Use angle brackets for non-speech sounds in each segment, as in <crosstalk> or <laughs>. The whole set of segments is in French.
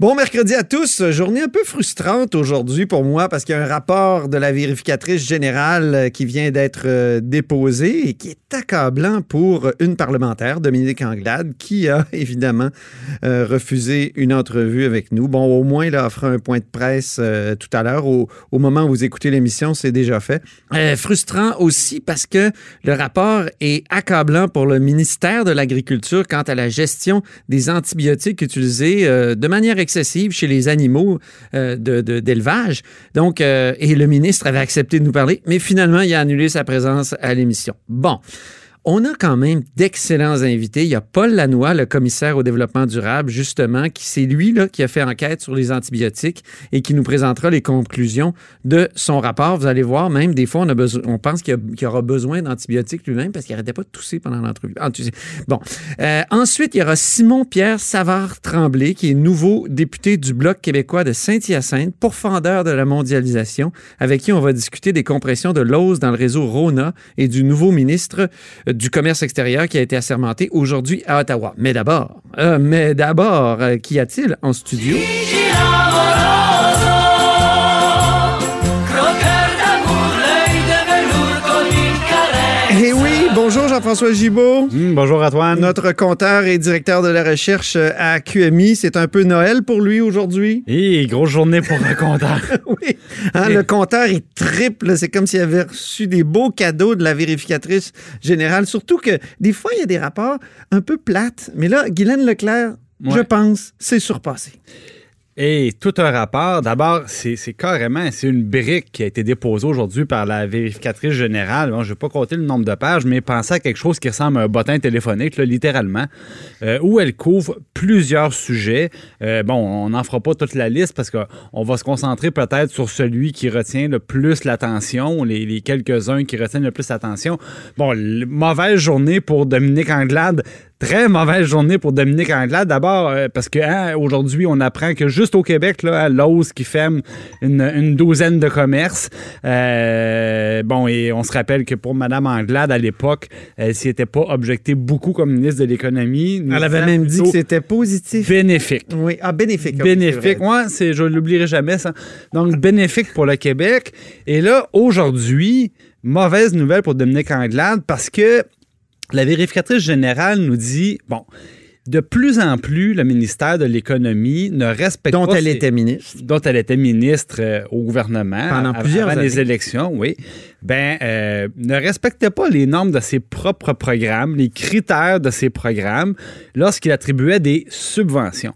Bon mercredi à tous. Journée un peu frustrante aujourd'hui pour moi parce qu'il y a un rapport de la vérificatrice générale euh, qui vient d'être euh, déposé et qui est accablant pour une parlementaire, Dominique Anglade, qui a <laughs> évidemment euh, refusé une entrevue avec nous. Bon, au moins, il a offert un point de presse tout à l'heure. Au, moment où vous écoutez l'émission, c'est déjà fait. frustrant aussi parce que le rapport est accablant pour le ministère de l'Agriculture quant à la gestion des antibiotiques utilisés de manière excessive chez les animaux euh, d'élevage. Donc, euh, et le ministre avait accepté de nous parler, mais finalement, il a annulé sa présence à l'émission. Bon. On a quand même d'excellents invités. Il y a Paul Lannoy, le commissaire au développement durable, justement, qui c'est lui là, qui a fait enquête sur les antibiotiques et qui nous présentera les conclusions de son rapport. Vous allez voir, même des fois, on, a besoin, on pense qu'il aura besoin d'antibiotiques lui-même parce qu'il n'arrêtait pas de tousser pendant l'entrevue. Ah, bon. Euh, ensuite, il y aura Simon-Pierre Savard-Tremblay, qui est nouveau député du Bloc québécois de Saint-Hyacinthe, pourfendeur de la mondialisation, avec qui on va discuter des compressions de l'ose dans le réseau RONA et du nouveau ministre du commerce extérieur qui a été assermenté aujourd'hui à Ottawa. Mais d'abord, euh, mais d'abord, euh, qu'y a-t-il en studio? Jean-François Gibault. Hmm, bonjour Antoine. Notre compteur et directeur de la recherche euh, à QMI. C'est un peu Noël pour lui aujourd'hui. Et grosse journée pour le compteur. <laughs> oui. Hein, le compteur est triple. C'est comme s'il avait reçu des beaux cadeaux de la vérificatrice générale. Surtout que des fois, il y a des rapports un peu plates. Mais là, Guylaine Leclerc, je pense, c'est surpassé. Et tout un rapport. D'abord, c'est carrément, c'est une brique qui a été déposée aujourd'hui par la vérificatrice générale. je ne vais pas compter le nombre de pages, mais pensez à quelque chose qui ressemble à un bottin téléphonique, littéralement, euh, où elle couvre plusieurs sujets. Euh, bon, on n'en fera pas toute la liste parce qu'on va se concentrer peut-être sur celui qui retient le plus l'attention, les, quelques-uns qui retiennent le plus l'attention. Bon, mauvaise journée pour Dominique Anglade Très mauvaise journée pour Dominique Anglade. D'abord, euh, parce que hein, on apprend que juste au Québec, là, l'OS qui ferme une, douzaine de commerces. Euh, bon, et on se rappelle que pour Mme Anglade, à l'époque, elle s'y était pas objecttée beaucoup comme ministre de l'Économie. Elle avait même dit que c'était positif. Bénéfique. Oui, ah, bénéfique. bénéfique. Moi, c'est, je l'oublierai jamais, ça. Donc, bénéfique pour le Québec. Et là, aujourd'hui, mauvaise nouvelle pour Dominique Anglade parce que la vérificatrice générale nous dit, bon, de plus en plus, le ministère de l'Économie ne respecte dont pas... elle était ministre. Dont elle était ministre euh, au gouvernement. Pendant plusieurs avant les élections, oui. Ben, euh, ne respectait pas les normes de ses propres programmes, les critères de ses programmes, lorsqu'il attribuait des subventions.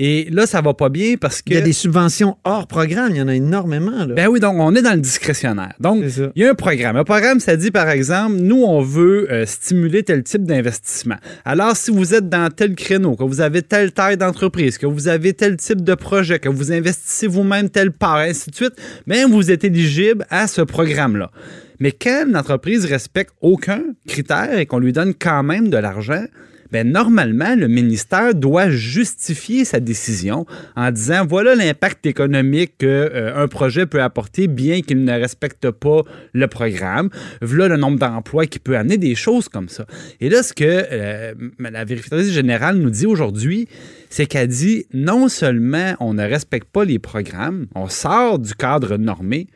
Et là, ça va pas bien parce que. Il y a des subventions hors programme, il y en a énormément. Là. Ben oui, donc on est dans le discrétionnaire. Donc, il y a un programme. Un programme, ça dit par exemple, nous, on veut euh, stimuler tel type d'investissement. Alors, si vous êtes dans tel créneau, que vous avez telle taille d'entreprise, que vous avez tel type de projet, que vous investissez vous-même telle part, ainsi de suite, même vous êtes éligible à ce programme-là. Mais quand une entreprise respecte aucun critère et qu'on lui donne quand même de l'argent, ben normalement, le ministère doit justifier sa décision en disant voilà l'impact économique qu'un euh, projet peut apporter bien qu'il ne respecte pas le programme, voilà le nombre d'emplois qui peut amener des choses comme ça. Et là, ce que euh, la vérificatrice générale nous dit aujourd'hui, c'est qu'elle dit non seulement on ne respecte pas les programmes, on sort du cadre normé,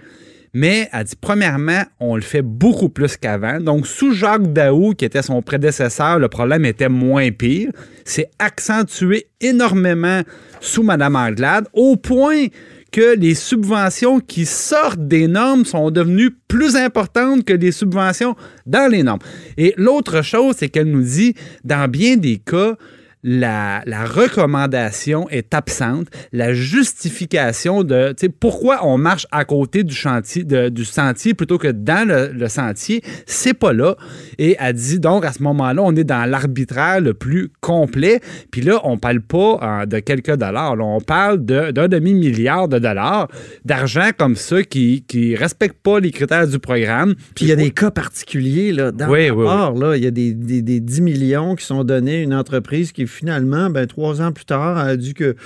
mais elle dit, premièrement, on le fait beaucoup plus qu'avant. Donc, sous Jacques Daou, qui était son prédécesseur, le problème était moins pire. C'est accentué énormément sous Mme Anglade, au point que les subventions qui sortent des normes sont devenues plus importantes que les subventions dans les normes. Et l'autre chose, c'est qu'elle nous dit, dans bien des cas, la, recommandation est absente, la justification de pourquoi on marche à côté du chantier, du sentier plutôt que dans le, sentier, c'est pas là. Et elle dit donc à ce moment-là, on est dans l'arbitraire le plus complet. Puis là, on parle pas euh, de quelques dollars, on parle d'un demi-milliard de dollars d'argent comme ça qui ne respecte pas les critères du programme. Puis il y a des cas particuliers là, dans le rapport, là, il y a des, des, des 10 millions qui sont donnés à une entreprise qui finalement, ben, trois ans plus tard, a dit que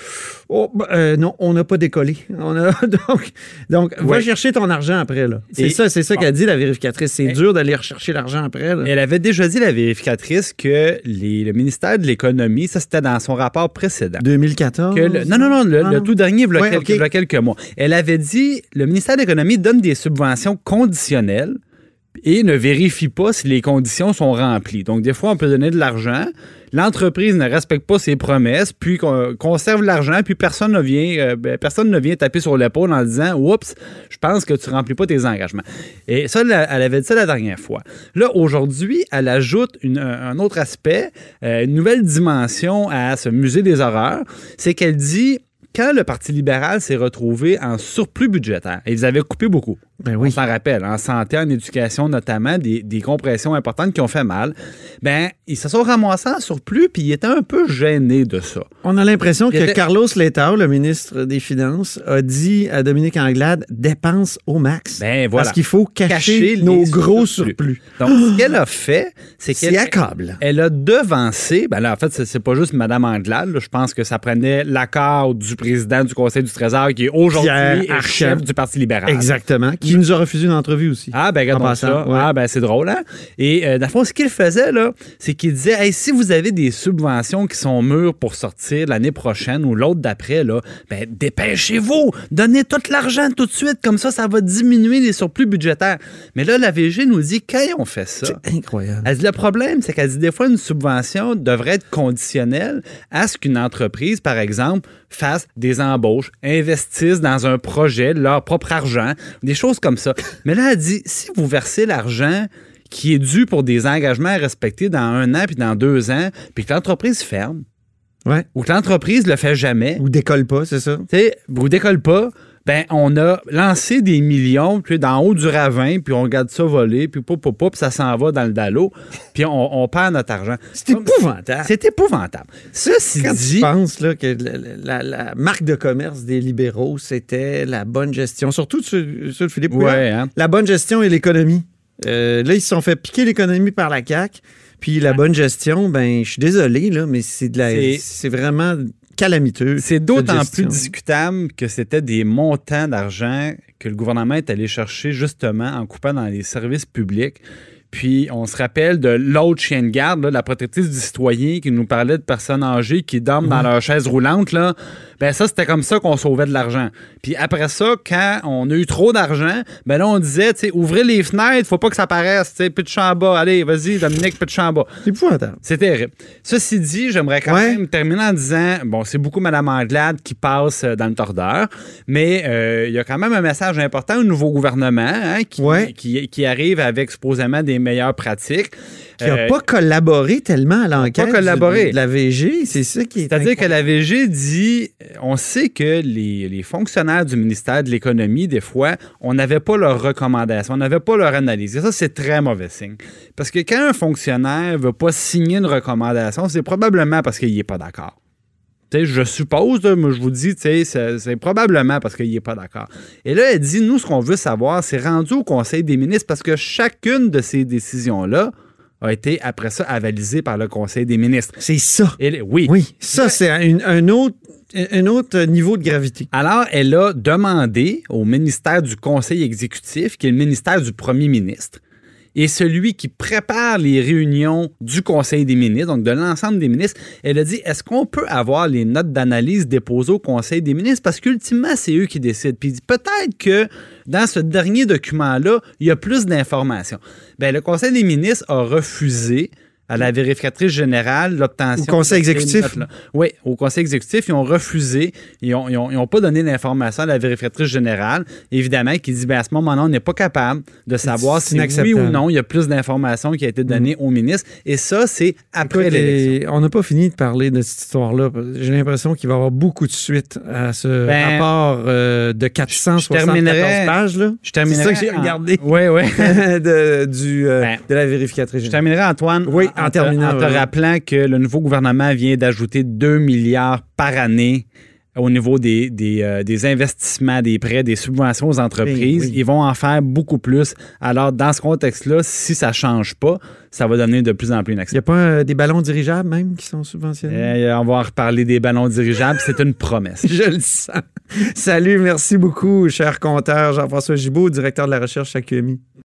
oh, ben, euh, non, on n'a pas décollé. On a, <laughs> donc, donc va chercher ton argent après. C'est ça, c'est ça qu'a dit la vérificatrice. C'est dur d'aller rechercher l'argent après. Elle avait déjà dit, la vérificatrice, que le ministère de l'Économie, ça c'était dans son rapport précédent. 2014? non, non, non, le, ah, tout dernier, il y, a quelques, mois. Elle avait dit, le ministère de l'Économie donne des subventions conditionnelles et ne vérifie pas si les conditions sont remplies. Donc, des fois, on peut donner de l'argent, l'entreprise ne respecte pas ses promesses, puis conserve l'argent, puis personne ne vient, euh, ben, personne ne vient taper sur l'épaule en disant Oups, je pense que tu remplis pas tes engagements. Et ça, elle avait dit ça la dernière fois. Là, aujourd'hui, elle ajoute un autre aspect, euh, une nouvelle dimension à ce musée des horreurs, c'est qu'elle dit quand le Parti libéral s'est retrouvé en surplus budgétaire, et ils avaient coupé beaucoup, ben oui. on s'en rappelle, en santé, en éducation notamment, des, compressions importantes qui ont fait mal, ben ils se sont ramassés en surplus, puis ils étaient un peu gênés de ça. On a l'impression que Carlos Letao, le ministre des Finances, a dit à Dominique Anglade, dépense au max. Ben voilà. Parce qu'il faut cacher, nos gros surplus. Donc, ce qu'elle a fait, c'est qu'elle accable. Elle a devancé, ben là, en fait, c'est pas juste Mme Anglade, je pense que ça prenait l'accord du président président du Conseil du Trésor, qui est aujourd'hui chef du Parti libéral. Exactement. Qui nous a refusé une entrevue aussi. Ah, ben, regarde ça. Ah, ben, c'est drôle, hein? Et, euh, dans le fond, ce qu'il faisait, là, c'est qu'il disait, si vous avez des subventions qui sont mûres pour sortir l'année prochaine ou l'autre d'après, là, ben, dépêchez-vous! Donnez tout l'argent tout de suite, comme ça, ça va diminuer les surplus budgétaires. Mais là, la VG nous dit, quand on fait ça? C'est incroyable. Elle dit, le problème, c'est qu'elle dit, des fois, une subvention devrait être conditionnelle à ce qu'une entreprise, par exemple, fassent des embauches, investissent dans un projet, leur propre argent, des choses comme ça. Mais là, elle dit, si vous versez l'argent qui est dû pour des engagements à respecter dans un an puis dans deux ans, puis que l'entreprise ferme, ouais. ou que l'entreprise le fait jamais. Ou décolle pas, c'est ça? Ou décolle pas, ben on a lancé des millions puis d'en haut du ravin, puis on regarde ça voler, puis pop, pop, pop, ça s'en va dans le dallo, <laughs> puis on, perd notre argent. C'est épouvantable. C'est épouvantable. Ceci Quand dit... tu penses là, que la, marque de commerce des libéraux, c'était la bonne gestion, surtout sur, sur Philippe ouais, hein? la bonne gestion et l'économie. Euh, là, ils se sont fait piquer l'économie par la CAQ. Puis la bonne gestion, ben, je suis désolé, là, mais c'est de la, c'est vraiment calamiteux. C'est d'autant plus discutable que c'était des montants d'argent que le gouvernement est allé chercher justement en coupant dans les services publics. Puis on se rappelle de l'autre chien de garde, la protectrice du citoyen, qui nous parlait de personnes âgées qui dorment dans leur chaise roulante. Là. Ben ça, c'était comme ça qu'on sauvait de l'argent. Puis après ça, quand on a eu trop d'argent, ben là, on disait, tu sais, ouvrez les fenêtres, faut pas que ça paraisse, tu sais, de en bas. Allez, vas-y, Dominique, pitch en bas. C'est épouvantable. C'est terrible. Ceci dit, j'aimerais quand même terminer en disant, bon, c'est beaucoup Mme Anglade qui passe euh, dans le tordeur, mais euh, il y a quand même un message important au nouveau gouvernement hein, qui, qui, qui arrive avec supposément des meilleures pratiques qui n'a euh, pas collaboré tellement à l'enquête de, la VG. C'est ça qui est. C'est-à-dire que la VG dit on sait que les, fonctionnaires du ministère de l'Économie, des fois, on n'avait pas leurs recommandations, on n'avait pas leur analyse. Et ça, c'est très mauvais signe. Parce que quand un fonctionnaire ne veut pas signer une recommandation, c'est probablement parce qu'il n'est pas d'accord. Je suppose, mais je vous dis, c'est probablement parce qu'il n'est pas d'accord. Et là, elle dit, nous, ce qu'on veut savoir, c'est rendu au Conseil des ministres parce que chacune de ces décisions-là a été après ça avalisé par le Conseil des ministres. C'est ça. oui. Oui, ça, c'est un, autre, un autre niveau de gravité. Alors, elle a demandé au ministère du Conseil exécutif, qui est le ministère du Premier ministre, et celui qui prépare les réunions du Conseil des ministres, donc de l'ensemble des ministres, elle a dit est-ce qu'on peut avoir les notes d'analyse déposées au Conseil des ministres? Parce qu'ultimement, c'est eux qui décident. Puis peut-être que dans ce dernier document-là, il y a plus d'informations. Bien, le Conseil des ministres a refusé à la vérificatrice générale l'obtention. Au conseil exécutif? Oui, au conseil exécutif, ils ont refusé. Ils n'ont pas donné l'information à la vérificatrice générale, évidemment, qui dit ben, à ce moment-là, on n'est pas capable de savoir si oui ou non il y a plus d'informations qui a été données mm. au ministre. Et ça, c'est après l'élection. On n'a pas fini de parler de cette histoire-là. J'ai l'impression qu'il va y avoir beaucoup de suites à ce ben, rapport euh, de 474 pages. Là. Je terminerai. C'est ça que j'ai regardé. Oui, oui. <laughs> de, du, euh, ben, de la vérificatrice générale. Je terminerai, Antoine. Oui, en, terminant. En te rappelant que le nouveau gouvernement vient d'ajouter 2 milliards par année au niveau des, des, euh, des, investissements, des prêts, des subventions aux entreprises. Ils vont en faire beaucoup plus. Alors, dans ce contexte-là, si ça ne change pas, ça va donner de plus en plus une Il n'y a pas euh, des ballons dirigeables même qui sont subventionnés? Eh, on va en reparler des ballons dirigeables. C'est une promesse. <laughs> Je le sens. Salut, merci beaucoup, cher compteur Jean-François Gibault, directeur de la recherche à QMI.